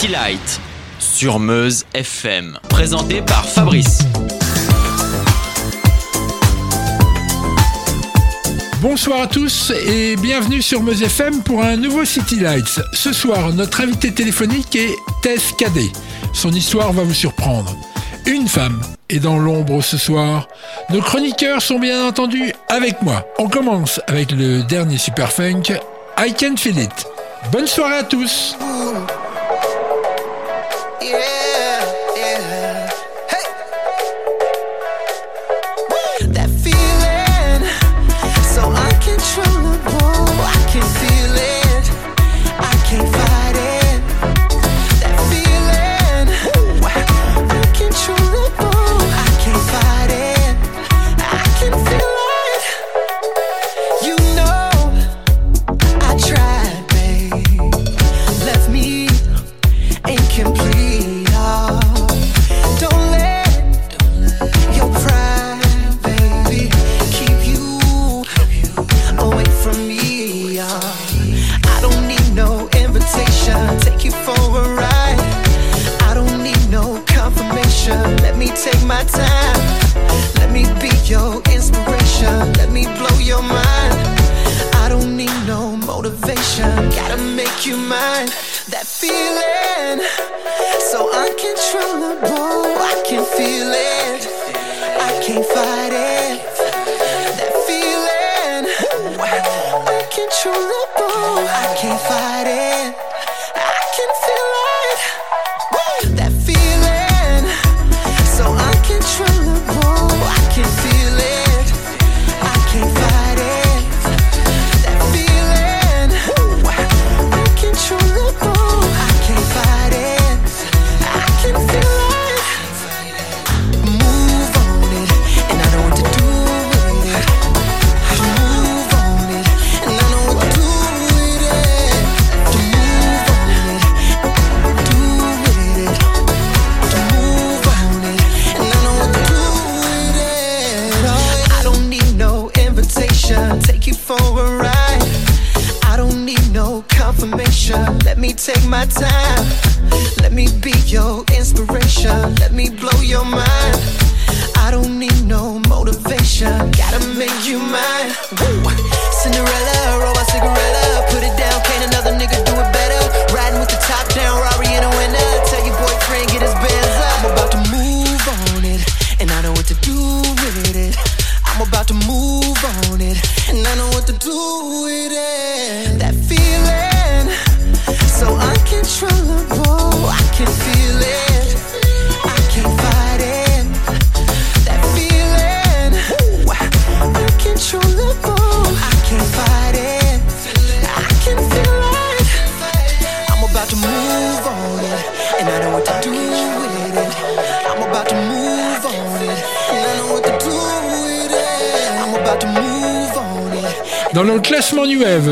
City Light sur Meuse FM, présenté par Fabrice. Bonsoir à tous et bienvenue sur Meuse FM pour un nouveau City Lights. Ce soir, notre invité téléphonique est Tess Cadet. Son histoire va vous surprendre. Une femme est dans l'ombre ce soir. Nos chroniqueurs sont bien entendu avec moi. On commence avec le dernier Super Funk, I Can Feel It. Bonne soirée à tous. yeah.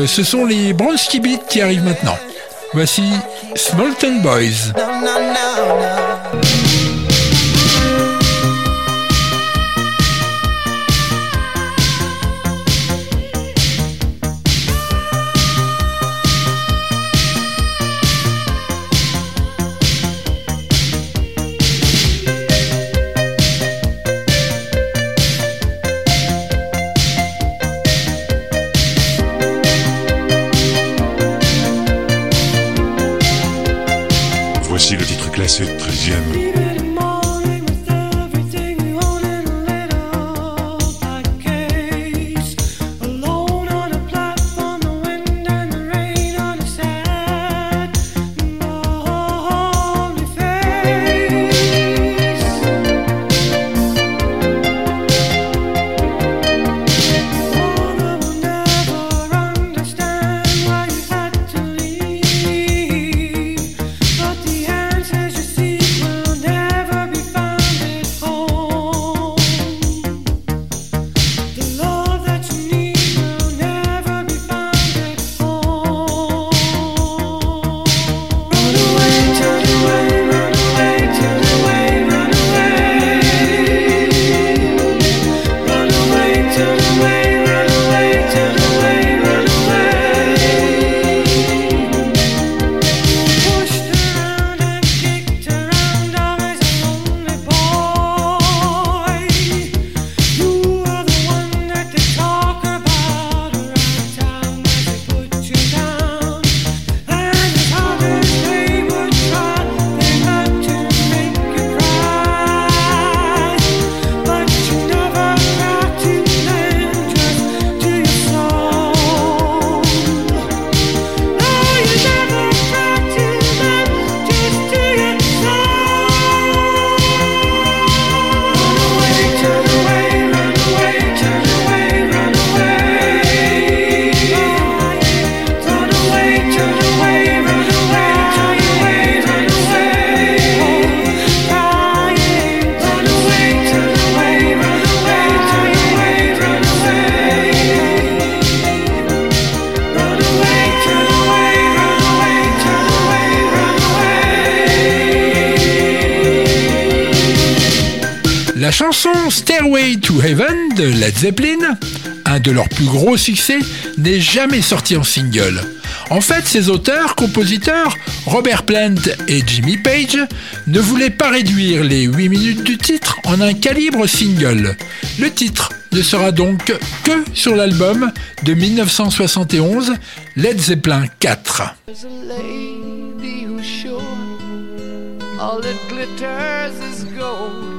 Ce sont les Bronski Beats qui arrivent maintenant. Voici Smolten Boys. Stairway to Heaven de Led Zeppelin, un de leurs plus gros succès, n'est jamais sorti en single. En fait, ses auteurs, compositeurs, Robert Plant et Jimmy Page, ne voulaient pas réduire les 8 minutes du titre en un calibre single. Le titre ne sera donc que sur l'album de 1971, Led Zeppelin 4. All it glitters is gold,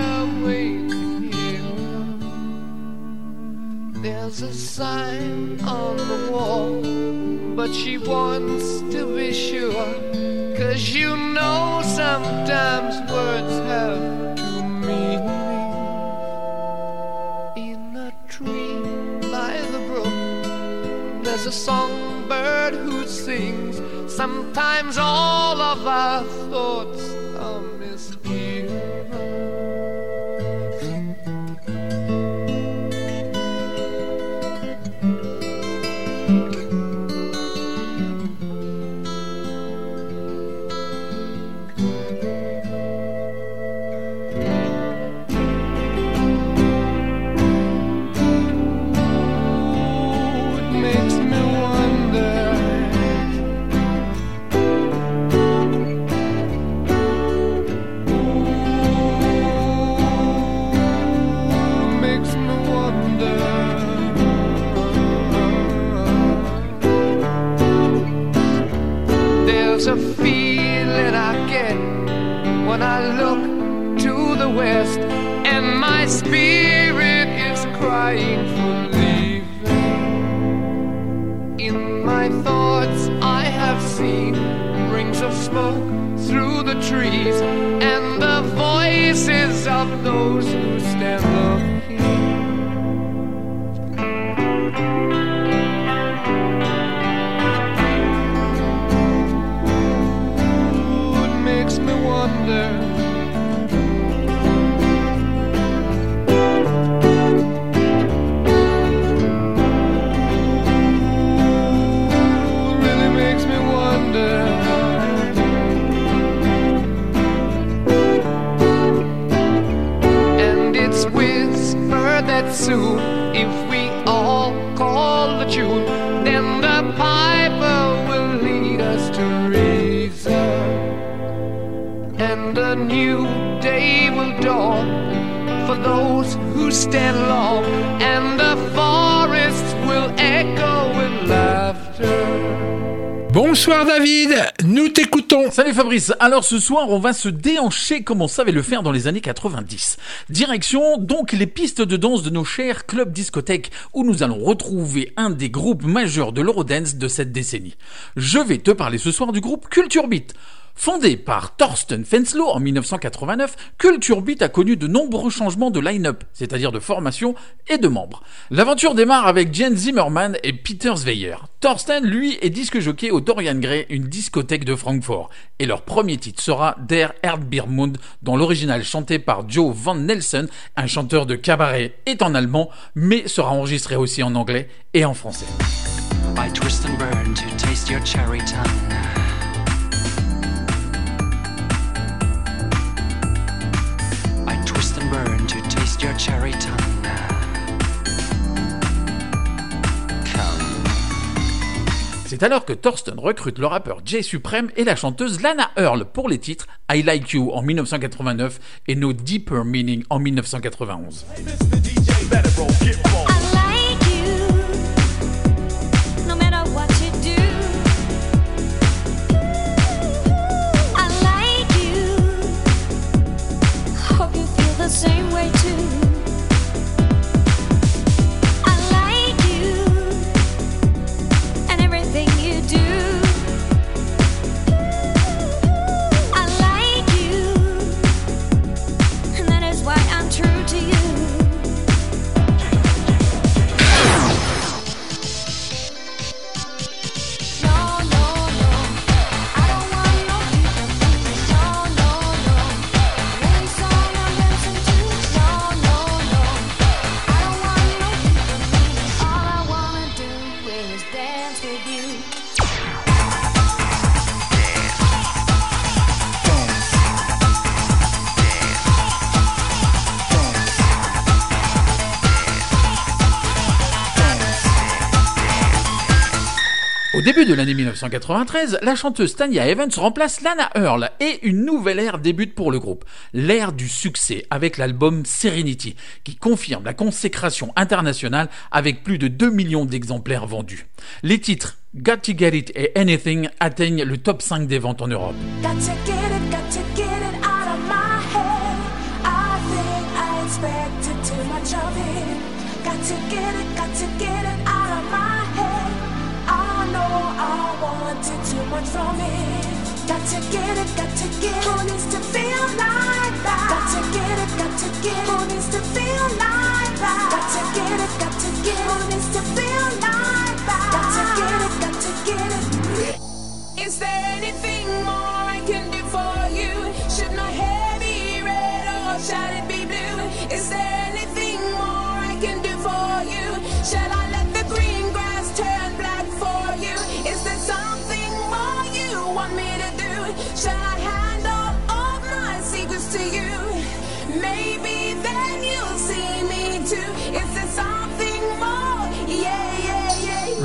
There's a sign on the wall, but she wants to be sure. Cause you know sometimes words have two meanings. In a tree by the brook, there's a songbird who sings. Sometimes all of our thoughts Bonsoir David, nous t'écoutons. Salut Fabrice, alors ce soir on va se déhancher comme on savait le faire dans les années 90. Direction donc les pistes de danse de nos chers clubs discothèques où nous allons retrouver un des groupes majeurs de l'Eurodance de cette décennie. Je vais te parler ce soir du groupe Culture Beat. Fondé par Thorsten Fenslow en 1989, Culture Beat a connu de nombreux changements de line-up, c'est-à-dire de formation et de membres. L'aventure démarre avec Jen Zimmerman et Peter Zweyer. Thorsten, lui, est disque jockey au Dorian Gray, une discothèque de Francfort. Et leur premier titre sera Der Erdbeermund, dont l'original chanté par Joe Van Nelson, un chanteur de cabaret, est en allemand, mais sera enregistré aussi en anglais et en français. Your cherry tongue. C'est alors que Thorsten recrute le rappeur Jay Supreme et la chanteuse Lana Earl pour les titres I Like You en 1989 et No Deeper Meaning en 1991. to you l'année 1993, la chanteuse Tanya Evans remplace Lana Earl et une nouvelle ère débute pour le groupe, l'ère du succès avec l'album Serenity, qui confirme la consécration internationale avec plus de 2 millions d'exemplaires vendus. Les titres Got to Get It et Anything atteignent le top 5 des ventes en Europe. From it. Got to get it, got to get it. Who needs to feel like that? Got to get it, got to get it. Who needs to feel like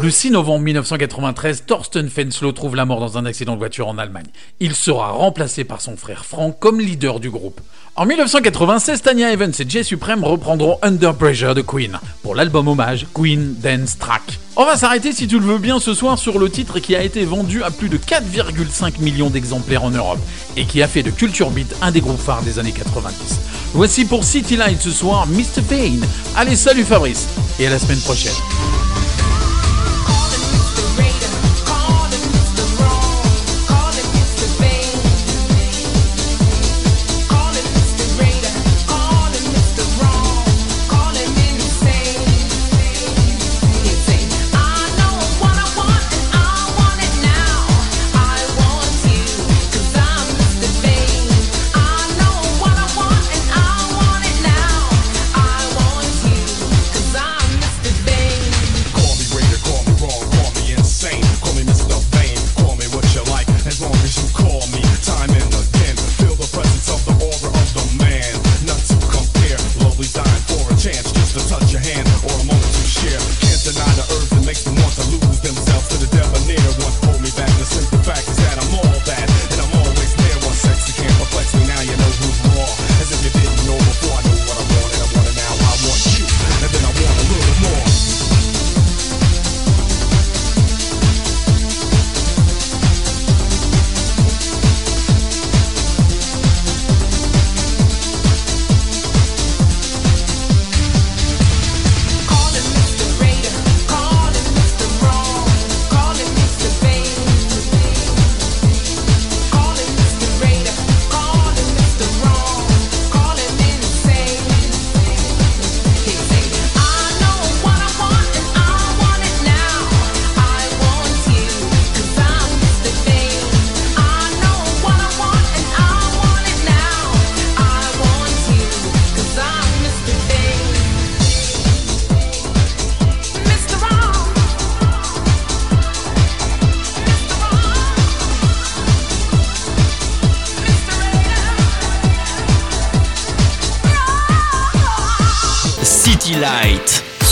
Le 6 novembre 1993, Thorsten Fenslow trouve la mort dans un accident de voiture en Allemagne. Il sera remplacé par son frère Frank comme leader du groupe. En 1996, Tanya Evans et Jay Supreme reprendront Under Pressure de Queen pour l'album hommage Queen Dance Track. On va s'arrêter si tu le veux bien ce soir sur le titre qui a été vendu à plus de 4,5 millions d'exemplaires en Europe et qui a fait de Culture Beat un des groupes phares des années 90. Voici pour City Light ce soir Mr. Payne. Allez, salut Fabrice et à la semaine prochaine.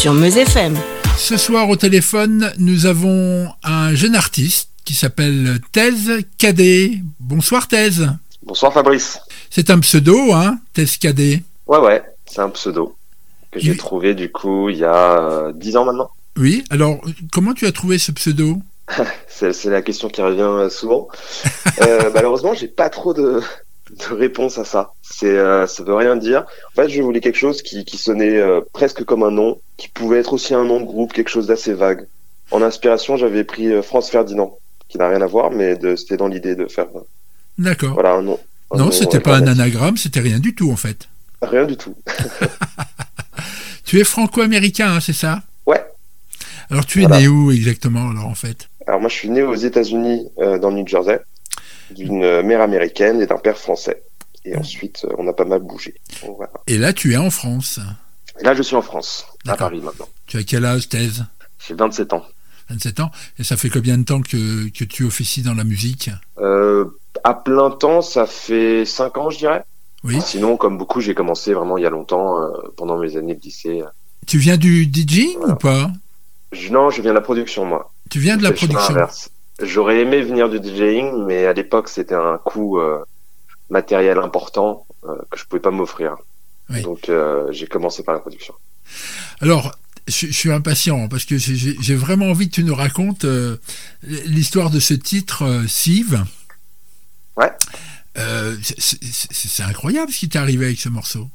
Sur Meuse FM. Ce soir au téléphone, nous avons un jeune artiste qui s'appelle Thèse Cadet. Bonsoir Thèse. Bonsoir Fabrice. C'est un pseudo, hein, Thèse Cadet. Ouais, ouais, c'est un pseudo que j'ai Oui. trouvé du coup il y a euh, 10 ans maintenant. Oui, alors comment tu as trouvé ce pseudo C'est c'est la question qui revient euh, souvent. Euh, malheureusement, j'ai pas trop de, de réponse à ça. C'est, euh, ça veut rien dire. En fait, je voulais quelque chose qui, qui sonnait euh, presque comme un nom, qui pouvait être aussi un nom de groupe, quelque chose d'assez vague. En inspiration, j'avais pris euh, France Ferdinand, qui n'a rien à voir, mais de, c'était dans l'idée de faire euh, D'accord. voilà un nom. un non, c'était euh, pas un anagramme, c'était rien du tout en fait. Rien du tout. Tu es franco-américain, hein, c'est ça? Ouais. Alors tu es Voilà. né où exactement alors en fait? Alors moi, je suis né aux États-Unis, dans le New Jersey, d'une mère américaine et d'un père français. Et ensuite, euh, on a pas mal bougé. Donc, voilà. Et là tu es en France. Et là, je suis en France, à. Paris maintenant. Tu as quel âge Thèse? J'ai 27 ans. 27 ans. Et ça fait combien de temps que, que tu officies dans la musique? Euh, à plein temps, ça fait 5 ans, je dirais. Oui. Sinon, comme beaucoup, j'ai commencé vraiment il y a longtemps, euh, pendant mes années de lycée. Tu viens du DJing Voilà. ou pas? Je- non, je viens de la production, moi. Tu viens de la production. J'aurais aimé venir du DJing, mais à l'époque, c'était un coût euh, matériel important euh, que je pouvais pas m'offrir. Oui. Donc, euh, j'ai commencé par la production. Alors, je, je suis impatient parce que j'ai- vraiment envie que tu nous racontes l'histoire de ce titre, Sive. Ouais. C'est incroyable ce qui t'est arrivé avec ce morceau.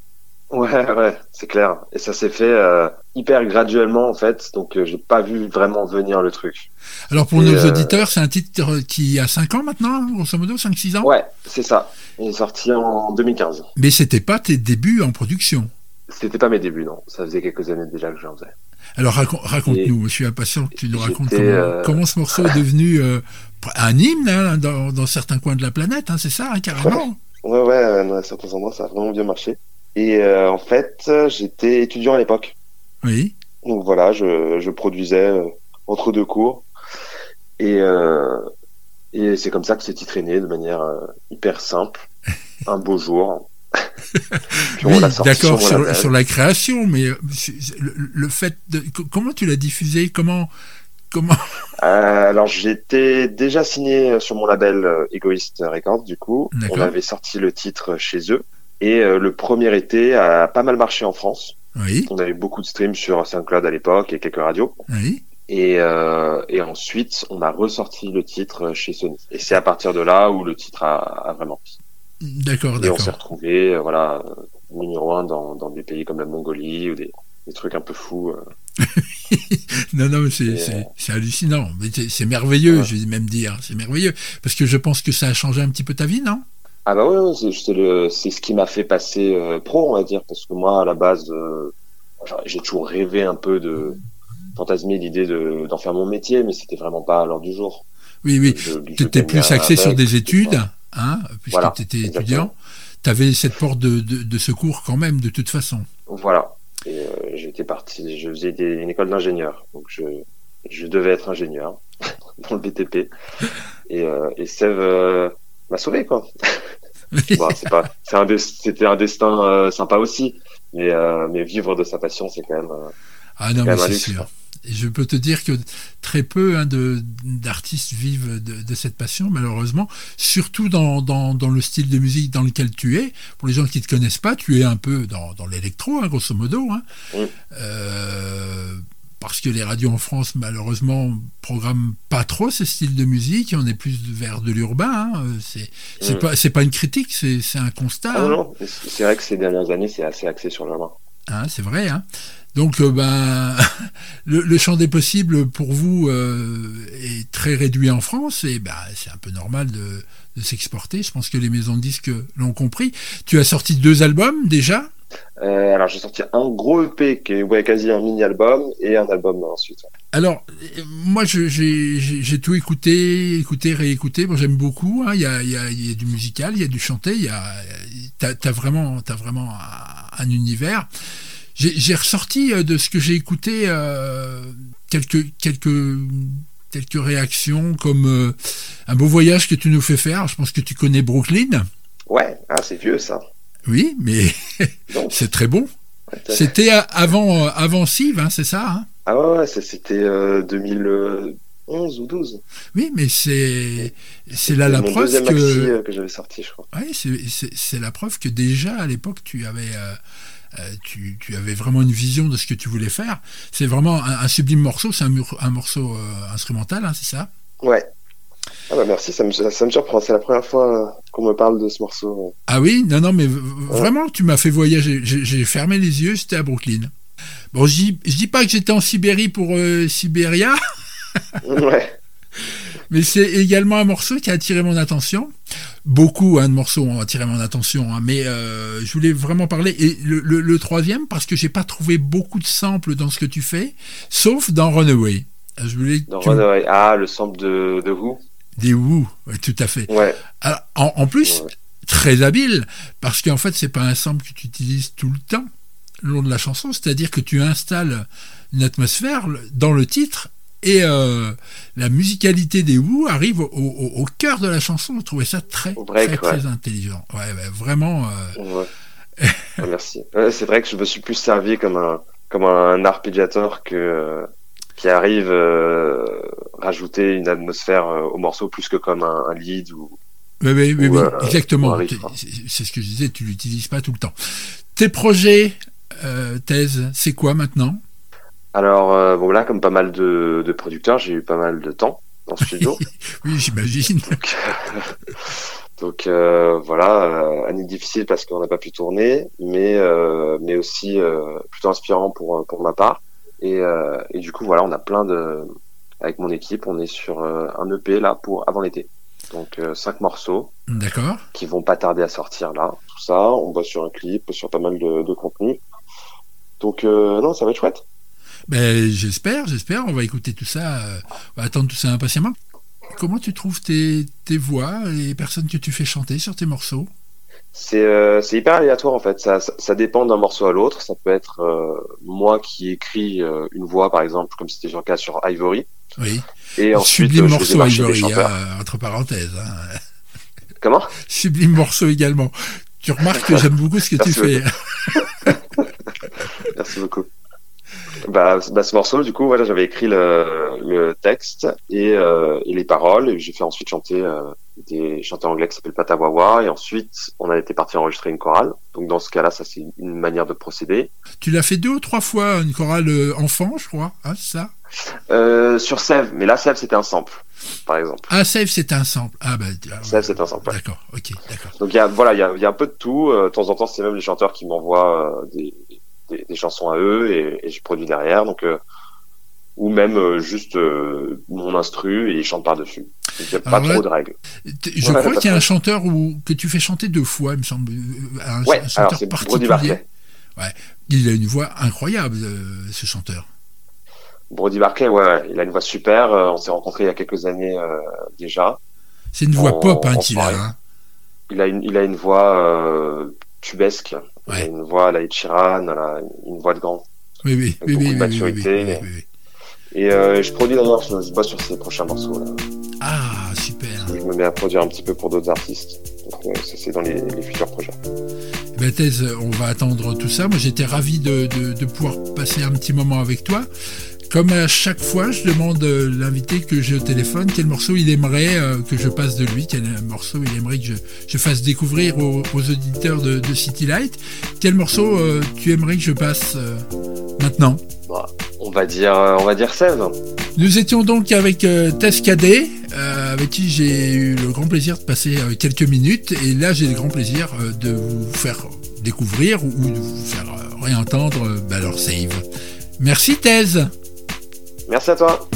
Ouais, ouais, c'est clair. Et ça s'est fait euh, hyper graduellement, en fait. Donc, euh, j'ai pas vu vraiment venir le truc. Alors pour Et, nos euh, auditeurs, c'est un titre qui a 5 ans maintenant, grosso modo, 5-6 ans? Ouais, c'est ça. Il est sorti en 2015. Mais c'était pas tes débuts en production? C'était pas mes débuts, non. Ça faisait quelques années déjà que j'en faisais. Alors racon- raconte-nous, je suis impatient que tu nous racontes comment, euh, comment ce morceau est devenu un hymne hein, dans, dans certains coins de la planète, hein, c'est ça, hein, carrément? Ouais, ouais, euh, dans certains endroits, ça a vraiment bien marché. Et euh, en fait, j'étais étudiant à l'époque. Oui. Donc voilà, je, je produisais euh, entre deux cours. Et, euh, et c'est comme ça que ce titre est né, de manière hyper simple. Un beau jour. Puis on Oui, l'a sorti d'accord, sur, la création, mais c'est- c'est- le, le fait de... co- Comment tu l'as diffusé? Comment... comment? Euh, alors j'étais déjà signé sur mon label Egoist Records du coup. On avait sorti le titre chez eux. Et euh, le premier été a pas mal marché en France. Oui, On avait beaucoup de streams sur SoundCloud à l'époque et quelques radios. oui. Et, euh, et ensuite, on a ressorti le titre chez Sony. Et c'est à partir de là où le titre a, a vraiment pris. D'accord, Et on s'est d'accord. retrouvé, euh, voilà, numéro un dans, dans des pays comme la Mongolie ou des, des trucs un peu fous. euh. Non, non, mais c'est, hallucinant. C'est, c'est merveilleux, Ouais. je vais même dire. C'est merveilleux. Parce que je pense que ça a changé un petit peu ta vie, non? Ah bah ouais, ouais, c'est, c'est le, c'est ce qui m'a fait passer euh, pro, on va dire, parce que moi, à la base, euh, j'ai toujours rêvé un peu de fantasmer l'idée de, d'en faire mon métier, mais c'était vraiment pas à l'heure du jour. Oui, oui. Tu étais plus axé sur des études, hein, puisque Voilà, tu étais exactement. étudiant. Tu avais cette porte de, de, de secours quand même, de toute façon. Voilà. Et euh, j'étais parti, je faisais des- une école d'ingénieur, donc je, je devais être ingénieur dans le BTP. Et, euh, et Sève euh, m'a sauvé quoi. Bon, c'est pas, c'est un, des- c'était un destin euh, sympa aussi, mais euh, mais vivre de sa passion, c'est quand même. Ah non, mais c'est sûr. Et je peux te dire que très peu hein, de, d'artistes vivent de, de cette passion, malheureusement, surtout dans, dans, dans le style de musique dans lequel tu es. Pour les gens qui ne te connaissent pas, tu es un peu dans, dans l'électro, hein, grosso modo. Hein. Mm. Euh, parce que les radios en France, malheureusement, programment pas trop ce style de musique. On est plus vers de l'urbain. hein. C'est, c'est, Mm. pas, c'est pas une critique, c'est, c'est un constat. Ah hein. non, mais c'est vrai que ces dernières années, c'est assez axé sur le main. Hein, c'est vrai. Hein. Donc, euh, ben, le, le champ des possibles pour vous euh, est très réduit en France et ben, c'est un peu normal de, de s'exporter. Je pense que les maisons de disques l'ont compris. Tu as sorti deux albums déjà? Euh, alors j'ai sorti un gros EP qui est ouais, quasi un mini album et un album ensuite. Alors, euh, moi, j'ai tout écouté, écouté, réécouté. Bon, j'aime beaucoup. hein. Il y, a, y, a, y a du musical, il y a du chanté. Il y a, t'as, t'as vraiment, vraiment un, un univers. J'ai ressorti euh, de ce que j'ai écouté euh, quelques quelques quelques réactions comme euh, un beau voyage que tu nous fais faire. Je pense que tu connais Brooklyn. Ouais, ah c'est vieux ça. Oui, mais c'est très bon. C'était euh, avant euh, avant Sive, hein, c'est ça. Hein? Ah ouais, ouais, c'était euh, 2011 ou 12. oui, mais c'est là la mon preuve deuxième que maxi euh, que j'avais sorti, je crois. Ouais, c'est- la preuve que déjà à l'époque tu avais euh, euh, tu, tu avais vraiment une vision de ce que tu voulais faire. C'est vraiment un, un sublime morceau, c'est un, morceau euh, instrumental, hein, c'est ça? Ouais. Ah bah merci, ça me, ça, me surprend. C'est la première fois qu'on me parle de ce morceau. Ah oui, non, non, mais vraiment tu m'as fait voyager. J'ai fermé les yeux, j'étais à Brooklyn. Bon, je dis, je dis pas que j'étais en Sibérie pour euh, Sibéria, ouais. mais c'est également un morceau qui a attiré mon attention. Beaucoup hein, de morceaux ont attiré mon attention, hein, mais euh, je voulais vraiment parler. Et le, le- le troisième, parce que j'ai pas trouvé beaucoup de samples dans ce que tu fais, sauf dans Runaway. Je voulais que Dans tu Runaway. Ah, le sample de, de Who? Des Who, ouais, tout à fait. Ouais. Alors, en, en plus, Ouais. très habile, parce qu'en fait, c'est pas un sample que tu utilises tout le temps le long de la chanson, c'est-à-dire que tu installes une atmosphère dans le titre et euh, la musicalité des Who arrive au, au- au cœur de la chanson. Je trouvais ça très, break, très, ouais. très intelligent. Ouais, vraiment. euh, merci. C'est vrai que je me suis plus servi comme un comme un arpégiateur que euh, qui arrive euh, rajouter une atmosphère euh, au morceau plus que comme un, un lead ou Oui, oui, oui, Ou, oui, exactement. C'est- ce que je disais, tu l'utilises pas tout le temps. Tes projets, euh, thèse, c'est quoi maintenant? Alors euh, bon là, comme pas mal de, de producteurs, j'ai eu pas mal de temps en studio. Oui, j'imagine. donc donc, euh, voilà, euh, année difficile parce qu'on n'a pas pu tourner, mais euh, mais aussi plutôt inspirant pour pour ma part. Et euh, et du coup voilà, on a plein de avec mon équipe, on est sur euh, un EP là pour avant l'été. Donc euh, cinq morceaux D'accord. qui vont pas tarder à sortir là. Tout ça, on bosse sur un clip, sur pas mal de, de contenu. Donc euh, non, ça va être chouette. Ben, j'espère, j'espère. On va écouter tout ça. on va attendre tout ça impatiemment. Comment tu trouves tes, tes voix, les personnes que tu fais chanter sur tes morceaux? C'est euh, c'est hyper aléatoire en fait. Ça, ça, ça dépend d'un morceau à l'autre. Ça peut être euh, moi qui écris euh, une voix par exemple, comme c'était le cas sur Ivory, Oui. et ensuite Sublime morceau Ivory, hein, entre parenthèses. hein. Comment? Sublime morceau également. Tu remarques que j'aime beaucoup ce que tu fais. Merci beaucoup. Bah, bah, ce morceau, du coup, voilà, j'avais écrit le, le texte et, et les paroles, et j'ai fait ensuite chanter des chanteurs anglais qui s'appellent Patawawa, et ensuite on a été parti enregistrer une chorale. Donc dans ce cas-là, ça c'est une manière de procéder. Tu l'as fait deux ou trois fois, une chorale euh, enfant, je crois. Ah, c'est ça? Euh, sur Sève, mais là Sève c'était un sample, par exemple. Ah, Save, c'est un sample. Ah, bah, ah, Sève c'est un sample. ouais. D'accord, ok, d'accord. Donc y a voilà, il y a, il y a un peu de tout. Euh, de temps en temps, c'est même les chanteurs qui m'envoient des, des, des chansons à eux et, et je produis derrière. Donc euh, ou même juste euh, mon instru et ils chantent par a pas là, trop de règles. Je Ouais, crois qu'il y a un chanteur où, que tu fais chanter deux fois, il me semble. euh, Un, Ouais, un chanteur alors particulier. Barclay. Il a une voix incroyable, euh, ce chanteur. Brody Barclay, ouais, ouais, il a une voix super. Euh, on s'est rencontrés il y a quelques années euh, déjà. C'est une voix pop hein, qu'il a. hein. Il a une, il a une voix euh, tubesque. Il a Ouais. une voix à la la- une voix de grand. Oui, oui, Avec oui, oui, de oui, maturité. oui, oui, oui. Et euh, je produis d'ailleurs, je, je bosse sur ces prochains morceaux. Là. Ah, super. Je me mets à produire un petit peu pour d'autres artistes. Donc ça c'est dans les, les futurs projets. Ben, Thèse, on va attendre tout ça. Moi, j'étais ravi de, de, de pouvoir passer un petit moment avec toi. Comme à chaque fois, je demande euh, l'invité que j'ai au téléphone quel morceau il aimerait euh, que je passe de lui, quel morceau il aimerait que je, je fasse découvrir aux, aux auditeurs de, de City Light. Quel morceau euh, tu aimerais que je passe euh, maintenant? Bah, on va dire, on va dire Sève. Nous étions donc avec euh, Tess Cadet, euh, avec qui j'ai eu le grand plaisir de passer euh, quelques minutes. Et là, j'ai le grand plaisir euh, de vous faire découvrir ou, de vous faire réentendre bah, leur save. Merci Thèse Merci à toi.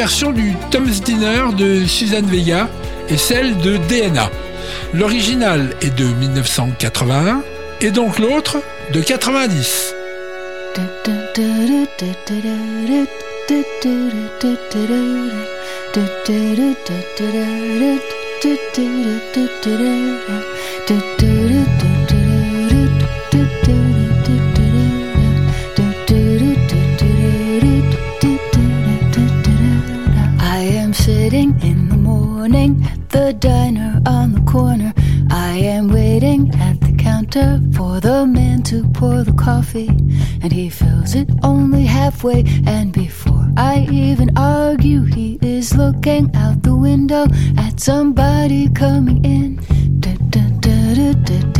Versions du Tom's Dinner de Suzanne Vega et celle de DNA. L'original est de 1981 et donc l'autre de 90. Diner on the corner. I am waiting at the counter for the man to pour the coffee, and he fills it only halfway. And before I even argue, he is looking out the window at somebody coming in. It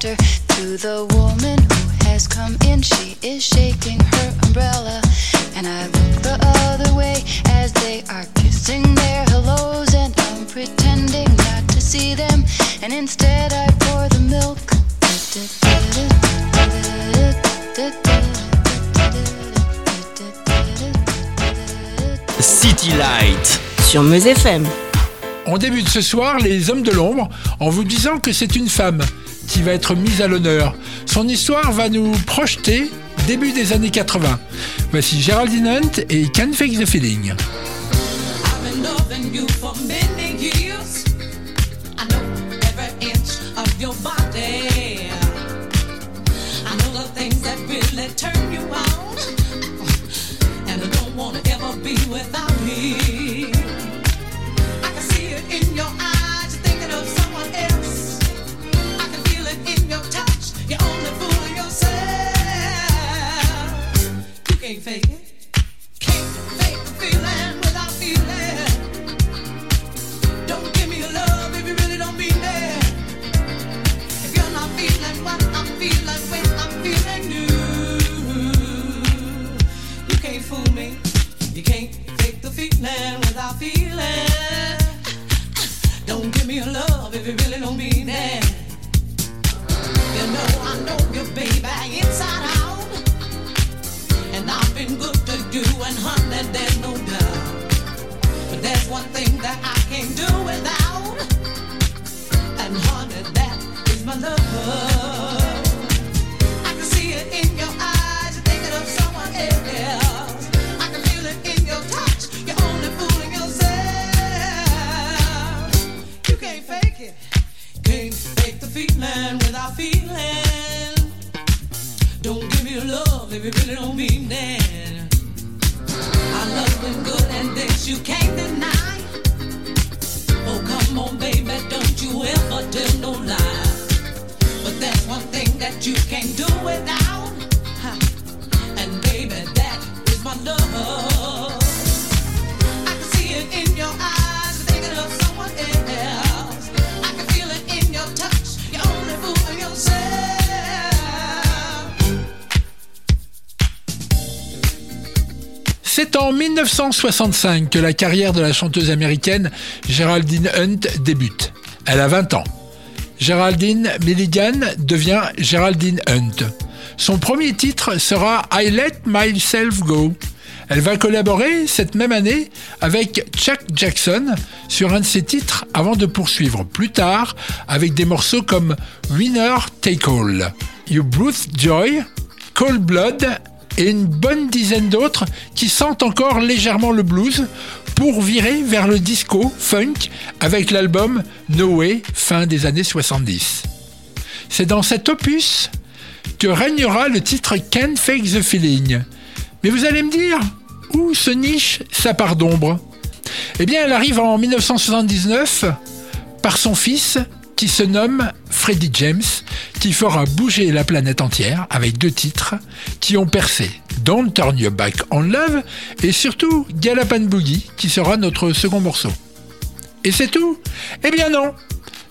counter to the woman who has come in. She is shaking her umbrella, and I look the other way as they are kissing their hellos, and I'm pretending not to see them, and instead I pour the milk. City Light. sur Meuse FM. On débute ce soir les hommes de l'ombre en vous disant que c'est une femme qui va être mise à l'honneur. Son histoire va nous projeter début des années 80. Voici Geraldine Hunt et Can't Fake the Feeling. I've been Can't fake feeling without feeling. Don't give me love if you really don't mean it. If you're not feeling what I'm feeling when I'm feeling you, can't fool me. You can't fake the feeling without feeling. Don't give me love if you really don't mean it. You know I know you, baby, inside I've been good to you, and honey, there's no doubt. But there's one thing that I can't do without. And honey, that is my love. I can see it in your eyes, you're thinking of someone else. I can feel it in your touch, you're only fooling yourself. You can't fake it, can't fake the feeling without feeling. Really don't mean. Our been good and this you can't deny. Oh, come on, baby, don't you ever tell no lie. But there's one thing that you can't do without. And baby, that is my love. C'est en 1965 que la carrière de la chanteuse américaine Geraldine Hunt débute. Elle a 20 ans. Geraldine Milligan devient Geraldine Hunt. Son premier titre sera I Let Myself Go. Elle va collaborer cette même année avec Chuck Jackson sur un de ses titres avant de poursuivre plus tard avec des morceaux comme Winner Take All, You Bruce Joy, Cold Blood et une bonne dizaine d'autres qui sentent encore légèrement le blues pour virer vers le disco funk avec l'album No Way fin des années 70. C'est dans cet opus que régnera le titre Can't Fake the Feeling. Mais vous allez me dire, où se niche sa part d'ombre? Eh bien, elle arrive en 1979 par son fils qui se nomme Freddie James, qui fera bouger la planète entière avec deux titres qui ont percé Don't Turn Your Back on Love et surtout Gallop and Boogie qui sera notre second morceau. Et c'est tout? Eh bien non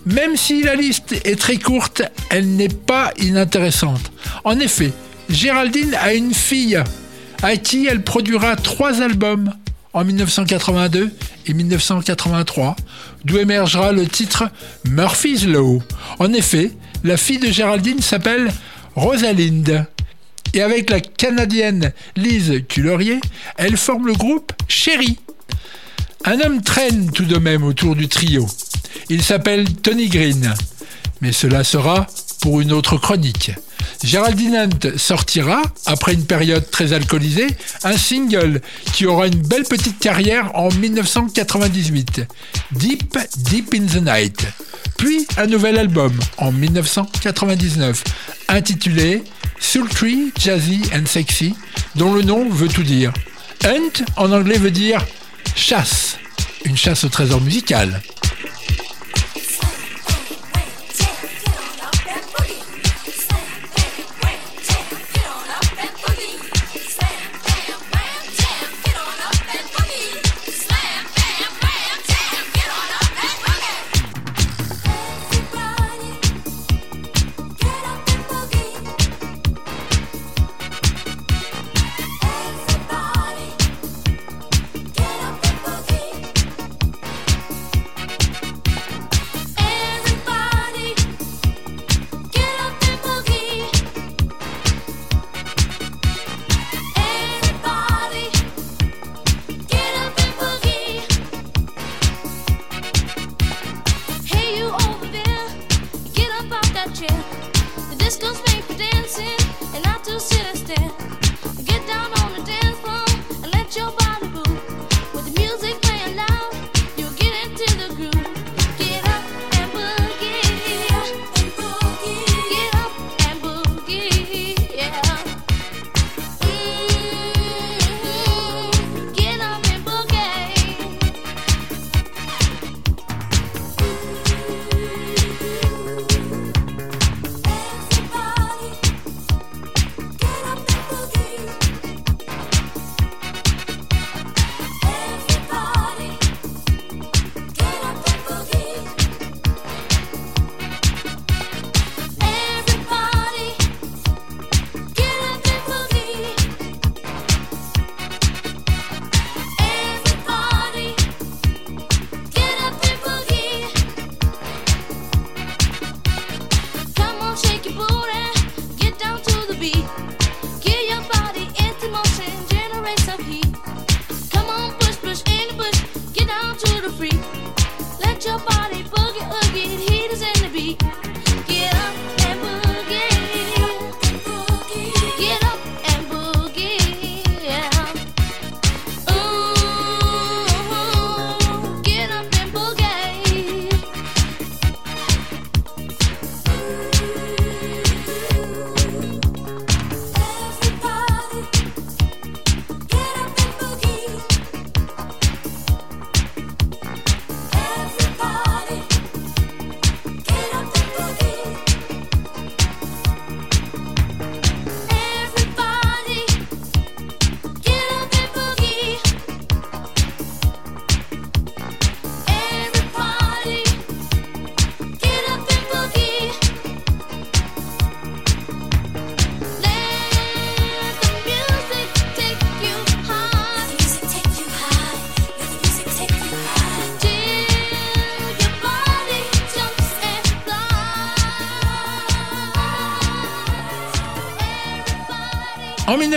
Même si la liste est très courte, elle n'est pas inintéressante. En effet, Géraldine a une fille à qui elle produira trois albums en 1982 et 1983, d'où émergera le titre Murphy's Law. En effet, la fille de Géraldine s'appelle Rosalind. Et avec la Canadienne Lise Cullorier, elle forme le groupe Chéri. Un homme traîne tout de même autour du trio. Il s'appelle Tony Green. Mais cela sera pour une autre chronique. Géraldine Hunt sortira, après une période très alcoolisée, un single qui aura une belle petite carrière en 1998, Deep Deep in the Night. Puis un nouvel album en 1999, intitulé Sultry, Jazzy and Sexy, dont le nom veut tout dire. Hunt en anglais veut dire chasse, une chasse au trésor musical.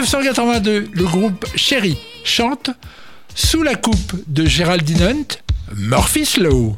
1982, le groupe Cherry chante sous la coupe de Geraldine Hunt, Murphy's Law.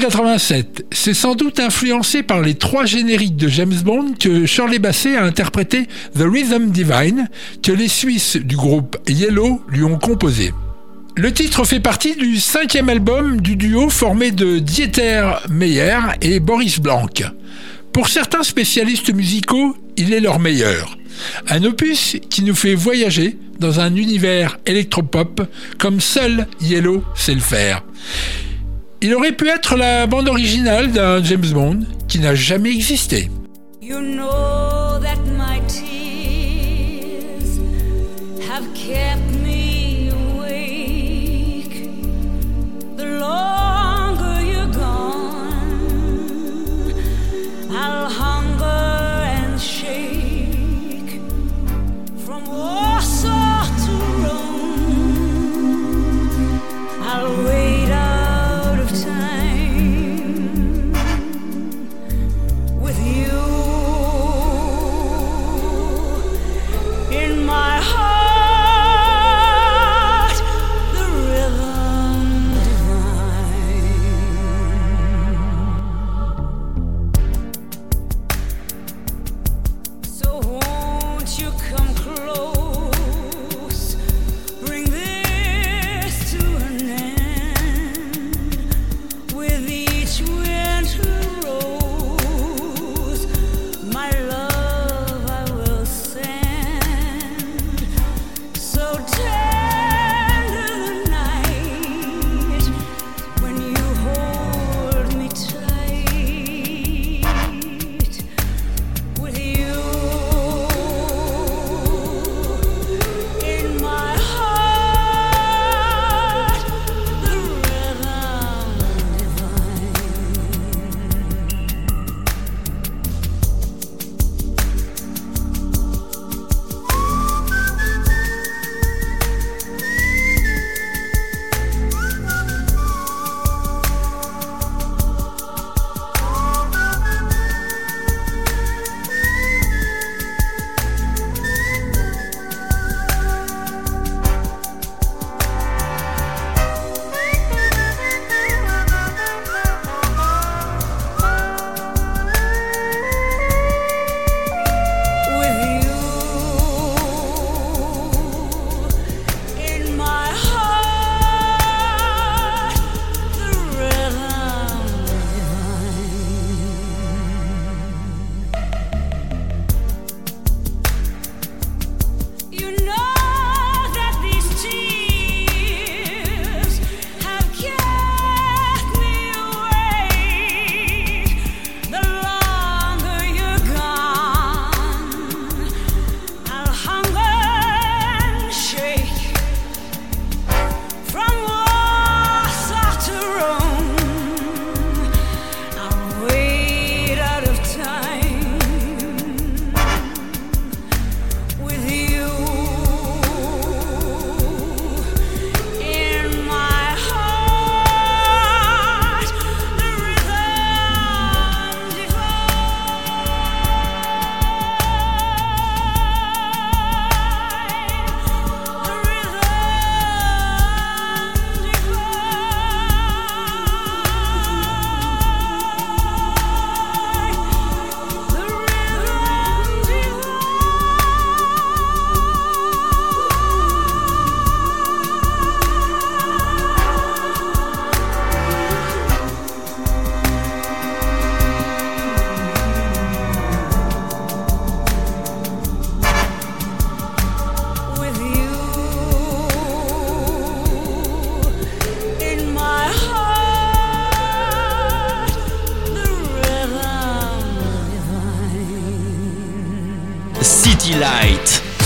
1987, c'est sans doute influencé par les trois génériques de James Bond que Shirley Bassey a interprété The Rhythm Divine que les Suisses du groupe Yellow lui ont composé. Le titre fait partie du cinquième album du duo formé de Dieter Meyer et Boris Blanc. Pour certains spécialistes musicaux, il est leur meilleur. Un opus qui nous fait voyager dans un univers électropop comme seul Yellow sait le faire. Il aurait pu être la bande originale d'un James Bond qui n'a jamais existé.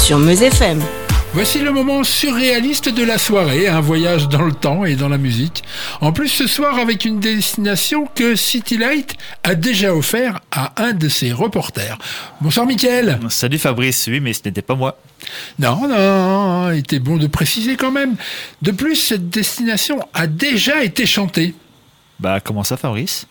Sur Meuse FM. Voici le moment surréaliste de la soirée, un voyage dans le temps et dans la musique. En plus ce soir avec une destination que City Light a déjà offert à un de ses reporters. Bonsoir Mickaël. Salut Fabrice, oui, mais ce n'était pas moi. Non, non, il était bon de préciser quand même. De plus, cette destination a déjà été chantée. Bah, comment ça, Fabrice?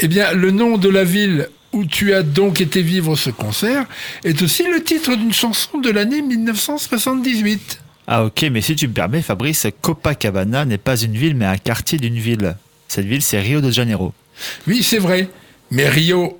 Eh bien, le nom de la ville où tu as donc été vivre ce concert est aussi le titre d'une chanson de l'année 1978. Ah, ok, mais si tu me permets, Fabrice, Copacabana n'est pas une ville, mais un quartier d'une ville. Cette ville, c'est Rio de Janeiro. Oui, c'est vrai. Mais Rio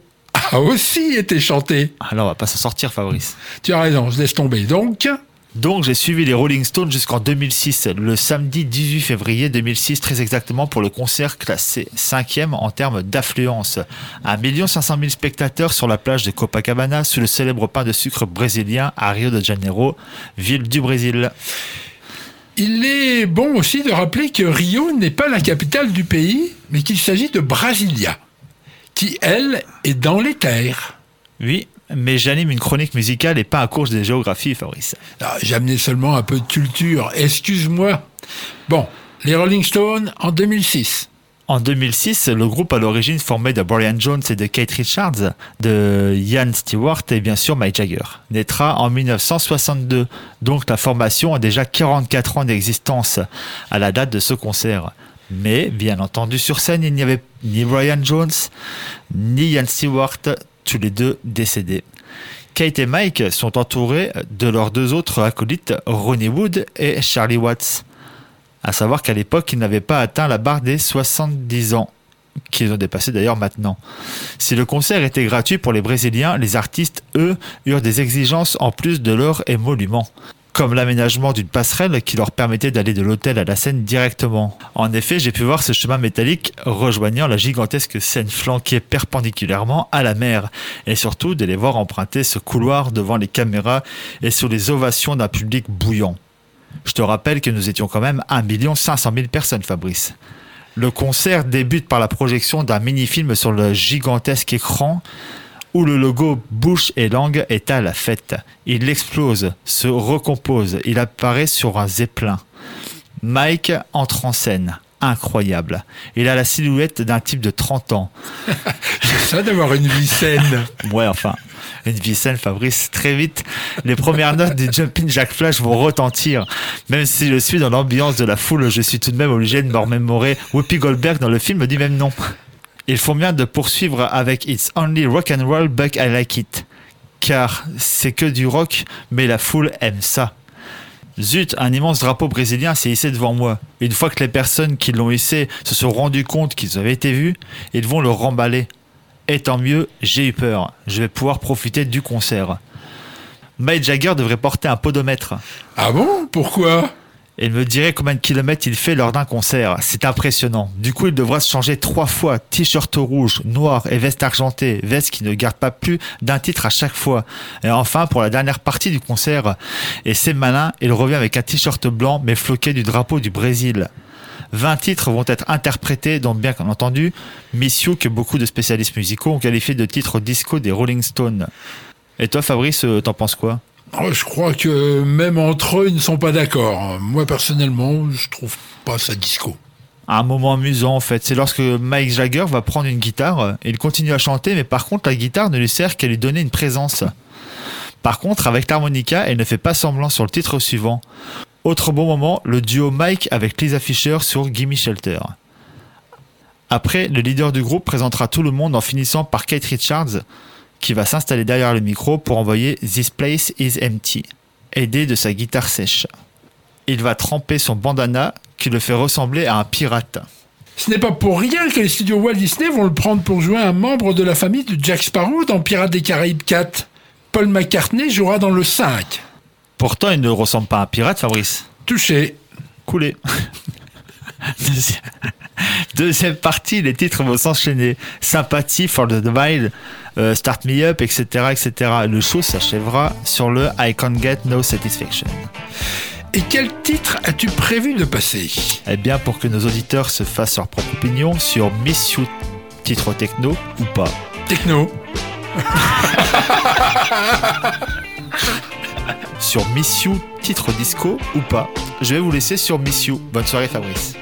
a aussi été chanté. Alors, on va pas s'en sortir, Fabrice. Tu as raison, je laisse tomber. Donc, Donc, j'ai suivi les Rolling Stones jusqu'en 2006, le samedi 18 février 2006, très exactement, pour le concert classé 5e en termes d'affluence. 1 500 000 spectateurs sur la plage de Copacabana, sous le célèbre pain de sucre brésilien à Rio de Janeiro, ville du Brésil. il est bon aussi de rappeler que Rio n'est pas la capitale du pays, mais qu'il s'agit de Brasilia, qui, elle, est dans les terres. Oui, mais j'anime une chronique musicale et pas un cours de géographie, Fabrice. Ah, J'ai amené seulement un peu de culture, excuse-moi. Bon, les Rolling Stones en 2006. En 2006, le groupe à l'origine formé de Brian Jones et de Kate Richards, de Ian Stewart et bien sûr Mike Jagger, naîtra en 1962. Donc la formation a déjà 44 ans d'existence à la date de ce concert. Mais bien entendu sur scène, il n'y avait ni Brian Jones ni Ian Stewart, tous les deux décédés. Kate et Mike sont entourés de leurs deux autres acolytes, Ronnie Wood et Charlie Watts. À savoir qu'à l'époque, ils n'avaient pas atteint la barre des 70 ans, qu'ils ont dépassé d'ailleurs maintenant. Si le concert était gratuit pour les Brésiliens, les artistes, eux, eurent des exigences en plus de leur émolument comme l'aménagement d'une passerelle qui leur permettait d'aller de l'hôtel à la scène directement. En effet, j'ai pu voir ce chemin métallique rejoignant la gigantesque scène flanquée perpendiculairement à la mer, et surtout de les voir emprunter ce couloir devant les caméras et sous les ovations d'un public bouillant. Je te rappelle que nous étions quand même 1 500 000 personnes, Fabrice. Le concert débute par la projection d'un mini-film sur le gigantesque écran où le logo bouche et langue est à la fête. Il explose, se recompose, il apparaît sur un zeppelin. Mike entre en scène. Incroyable. Il a la silhouette d'un type de 30 ans. C'est ça d'avoir une vie saine. Ouais, enfin, une vie saine, Fabrice. Très vite, les premières notes du Jumping Jack Flash vont retentir. Même si je suis dans l'ambiance de la foule, je suis tout de même obligé de me remémorer Whoopi Goldberg dans le film du même nom. Ils font bien de poursuivre avec It's Only Rock and Roll But I Like It. Car c'est que du rock, mais la foule aime ça. Zut, un immense drapeau brésilien s'est hissé devant moi. Une fois que les personnes qui l'ont hissé se sont rendues compte qu'ils avaient été vus, ils vont le remballer. Et tant mieux, j'ai eu peur. Je vais pouvoir profiter du concert. Mike Jagger devrait porter un podomètre. Ah bon? Pourquoi? Il me dirait combien de kilomètres il fait lors d'un concert. C'est impressionnant. Du coup, il devra se changer trois fois. T-shirt rouge, noir et veste argentée. Veste qui ne garde pas plus d'un titre à chaque fois. Et enfin, pour la dernière partie du concert, et c'est malin, il revient avec un t-shirt blanc mais floqué du drapeau du Brésil. 20 titres vont être interprétés, dont bien entendu, Missio que beaucoup de spécialistes musicaux ont qualifié de titre disco des Rolling Stones. Et toi, Fabrice, euh, t'en penses quoi? Je crois que même entre eux, ils ne sont pas d'accord. Moi, personnellement, je trouve pas ça disco. un moment amusant en fait. C'est lorsque Mike Jagger va prendre une guitare, il continue à chanter, mais par contre la guitare ne lui sert qu'à lui donner une présence. Par contre, avec l'harmonica, elle ne fait pas semblant sur le titre suivant. Autre bon moment, le duo Mike avec Lisa Fisher sur Gimme Shelter. Après, le leader du groupe présentera tout le monde en finissant par Kate Richards, qui va s'installer derrière le micro pour envoyer This Place is Empty, aidé de sa guitare sèche. Il va tremper son bandana qui le fait ressembler à un pirate. Ce n'est pas pour rien que les studios Walt Disney vont le prendre pour jouer un membre de la famille de Jack Sparrow dans Pirates des Caraïbes 4. Paul McCartney jouera dans le 5. Pourtant, il ne ressemble pas à un pirate, Fabrice. Touché. Coulé. Deuxième... Partie, les titres vont s'enchaîner. Sympathie for the Wild, euh, Start Me Up, etc., etc. Le show s'achèvera sur le I Can't Get No Satisfaction. Et quel titre as-tu prévu de passer? Eh bien, pour que nos auditeurs se fassent leur propre opinion sur Miss You, titre techno ou pas. Techno. sur Miss You, titre disco ou pas Je vais vous laisser sur Miss You. Bonne soirée Fabrice.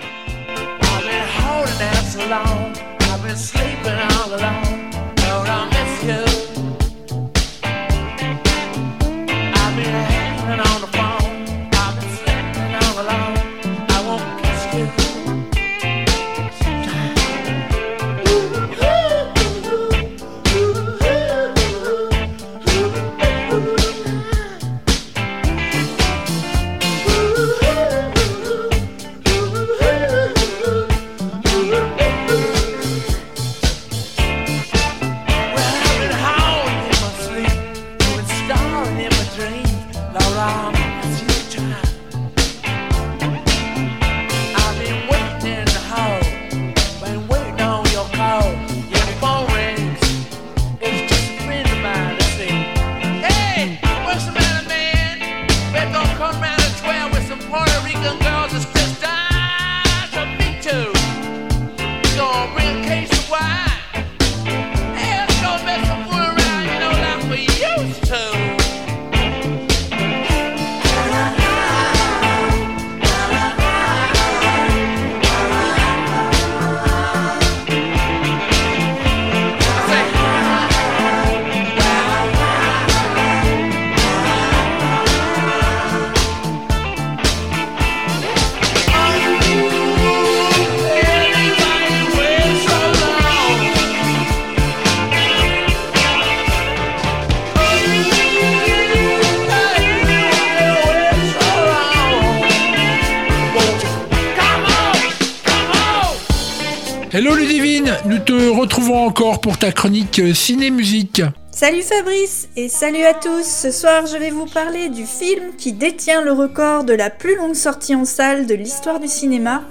Pour ta chronique euh, ciné-musique. Salut Fabrice et salut à tous. Ce soir, je vais vous parler du film qui détient le record de la plus longue sortie en salle de l'histoire du cinéma,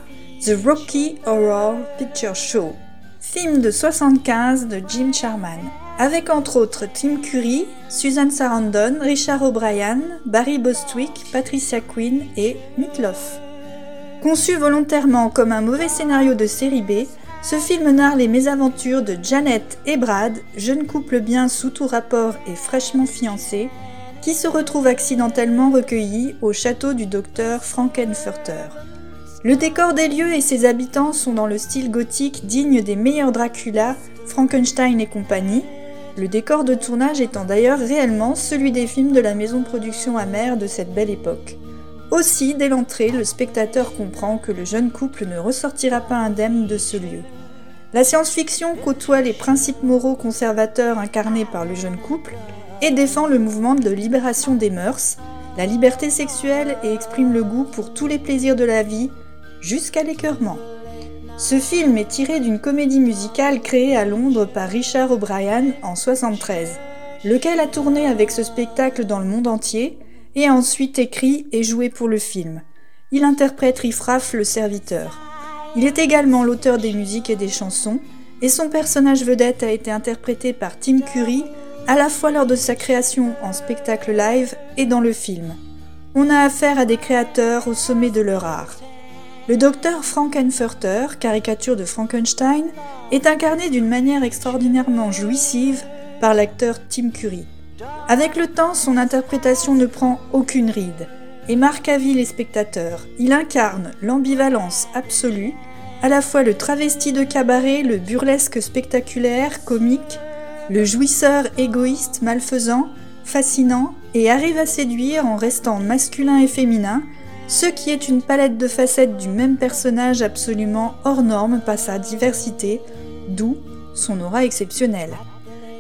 The Rocky Horror Picture Show. Film de 75 de Jim Sharman. Avec entre autres Tim Curry, Susan Sarandon, Richard O'Brien, Barry Bostwick, Patricia Quinn et Meatloaf. Conçu volontairement comme un mauvais scénario de série B, ce film narre les mésaventures de Janet et Brad, jeune couple bien sous tout rapport et fraîchement fiancés, qui se retrouvent accidentellement recueillis au château du docteur Frankenfurter. Le décor des lieux et ses habitants sont dans le style gothique digne des meilleurs Dracula, Frankenstein et compagnie, le décor de tournage étant d'ailleurs réellement celui des films de la maison de production amère de cette belle époque. Aussi, dès l'entrée, le spectateur comprend que le jeune couple ne ressortira pas indemne de ce lieu. La science-fiction côtoie les principes moraux conservateurs incarnés par le jeune couple et défend le mouvement de libération des mœurs, la liberté sexuelle et exprime le goût pour tous les plaisirs de la vie, jusqu'à l'écœurement. Ce film est tiré d'une comédie musicale créée à Londres par Richard O'Brien en 73, lequel a tourné avec ce spectacle dans le monde entier? Et a ensuite écrit et joué pour le film. Il interprète Riffraff le serviteur. Il est également l'auteur des musiques et des chansons, et son personnage vedette a été interprété par Tim Curry à la fois lors de sa création en spectacle live et dans le film. On a affaire à des créateurs au sommet de leur art. Le docteur Frankenfurter, caricature de Frankenstein, est incarné d'une manière extraordinairement jouissive par l'acteur Tim Curry. Avec le temps, son interprétation ne prend aucune ride et marque à vie les spectateurs. Il incarne l'ambivalence absolue, à la fois le travesti de cabaret, le burlesque spectaculaire, comique, le jouisseur égoïste, malfaisant, fascinant, et arrive à séduire en restant masculin et féminin, ce qui est une palette de facettes du même personnage absolument hors norme par sa diversité, d'où son aura exceptionnelle.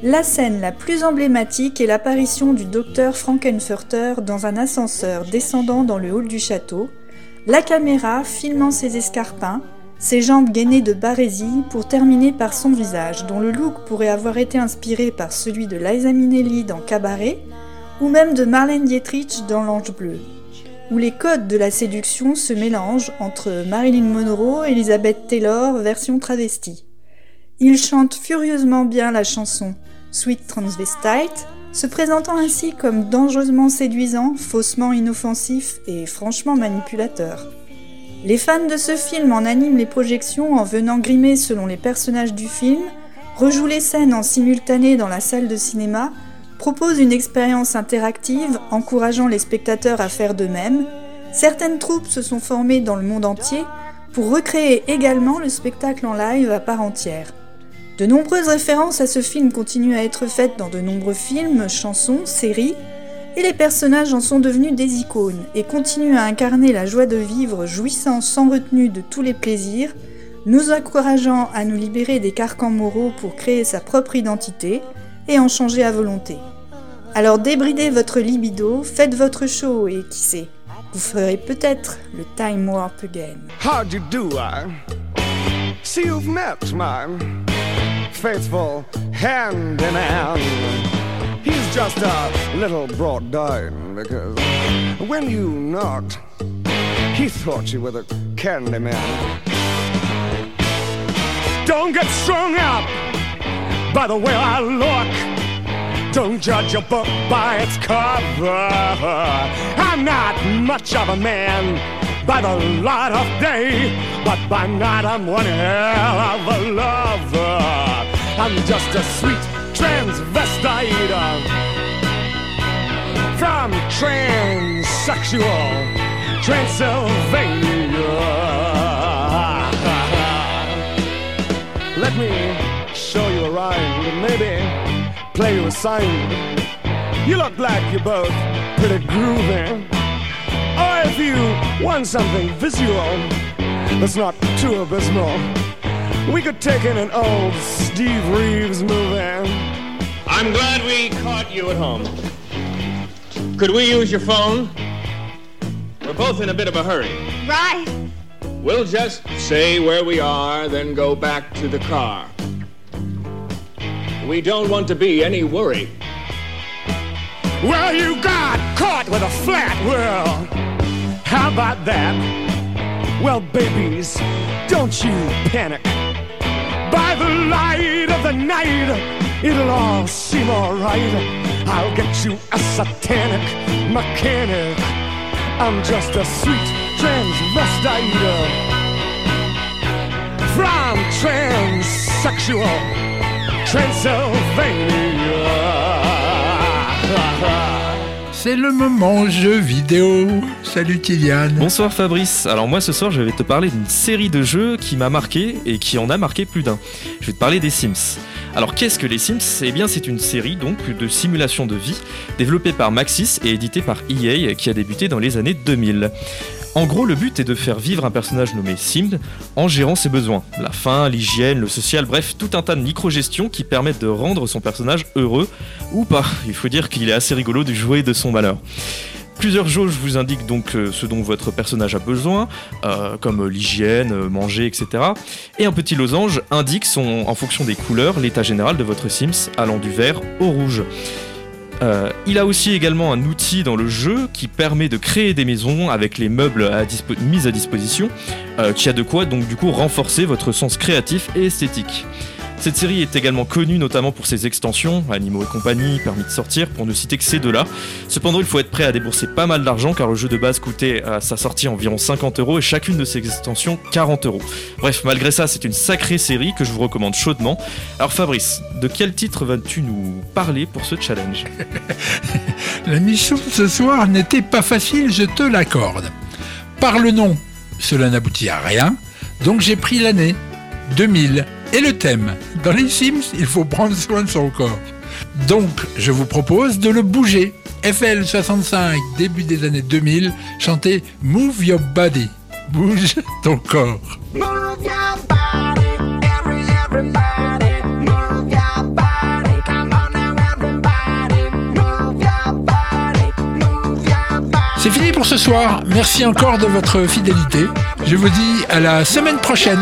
La scène la plus emblématique est l'apparition du docteur Frankenfurter dans un ascenseur descendant dans le hall du château, la caméra filmant ses escarpins, ses jambes gainées de barésie pour terminer par son visage, dont le look pourrait avoir été inspiré par celui de Liza Minnelli dans Cabaret, ou même de Marlène Dietrich dans L'Ange Bleu, où les codes de la séduction se mélangent entre Marilyn Monroe et Elizabeth Taylor version travestie. Il chante furieusement bien la chanson Sweet Transvestite, se présentant ainsi comme dangereusement séduisant, faussement inoffensif et franchement manipulateur. Les fans de ce film en animent les projections en venant grimer selon les personnages du film, rejouent les scènes en simultané dans la salle de cinéma, propose une expérience interactive encourageant les spectateurs à faire de même. Certaines troupes se sont formées dans le monde entier pour recréer également le spectacle en live à part entière. De nombreuses références à ce film continuent à être faites dans de nombreux films, chansons, séries, et les personnages en sont devenus des icônes et continuent à incarner la joie de vivre jouissant sans retenue de tous les plaisirs, nous encourageant à nous libérer des carcans moraux pour créer sa propre identité et en changer à volonté. Alors débridez votre libido, faites votre show et qui sait, vous ferez peut-être le time warp my faithful hand in hand. He's just a little brought down because when you knocked, he thought you were the candy man. Don't get strung up by the way I look. Don't judge a book by its cover. I'm not much of a man by the light of day, but by night I'm one hell of a lover. I'm just a sweet transvestite from transsexual Transylvania. Let me show you a rhyme and maybe play you a sign. You look like you're both pretty groovy. Or if you want something visual that's not too abysmal, we could take in an old Steve Reeves movie. I'm glad we caught you at home. Could we use your phone? We're both in a bit of a hurry. Right. We'll just say where we are, then go back to the car. We don't want to be any worry. Well, you got caught with a flat world. How about that? Well, babies, don't you panic. By the light of the night, it'll all seem alright. I'll get you a satanic mechanic. I'm just a sweet transvestite from transsexual Transylvania. C'est le moment jeu vidéo. Salut Kylian. Bonsoir Fabrice. Alors moi ce soir je vais te parler d'une série de jeux qui m'a marqué et qui en a marqué plus d'un. Je vais te parler des Sims. Alors qu'est-ce que les Sims? Eh bien c'est une série donc de simulation de vie développée par Maxis et éditée par EA qui a débuté dans les années 2000. En gros, le but est de faire vivre un personnage nommé Sim en gérant ses besoins. La faim, l'hygiène, le social, bref, tout un tas de micro-gestions qui permettent de rendre son personnage heureux ou pas. Il faut dire qu'il est assez rigolo de jouer de son malheur. Plusieurs jauges vous indiquent donc euh, ce dont votre personnage a besoin, euh, comme l'hygiène, euh, manger, etc. Et un petit losange indique son, en fonction des couleurs l'état général de votre Sims, allant du vert au rouge. Il a aussi également un outil dans le jeu qui permet de créer des maisons avec les meubles mis à disposition, qui a de quoi donc du coup renforcer votre sens créatif et esthétique. Cette série est également connue notamment pour ses extensions, Animaux et compagnie, Permis de sortir, pour ne citer que ces deux-là. Cependant, il faut être prêt à débourser pas mal d'argent car le jeu de base coûtait à sa sortie environ 50 euros et chacune de ces extensions 40 euros. Bref, malgré ça, c'est une sacrée série que je vous recommande chaudement. Alors Fabrice, de quel titre vas-tu nous parler pour ce challenge? La mission de ce soir n'était pas facile, je te l'accorde. Par le nom, cela n'aboutit à rien, donc j'ai pris l'année 2000 et le thème. Dans les Sims, il faut prendre soin de son corps. Donc, je vous propose de le bouger. FL65, début des années 2000, chantez Move Your Body. Bouge ton corps. Move your body, every, everybody. C'est fini pour ce soir. Merci encore de votre fidélité. Je vous dis à la semaine prochaine.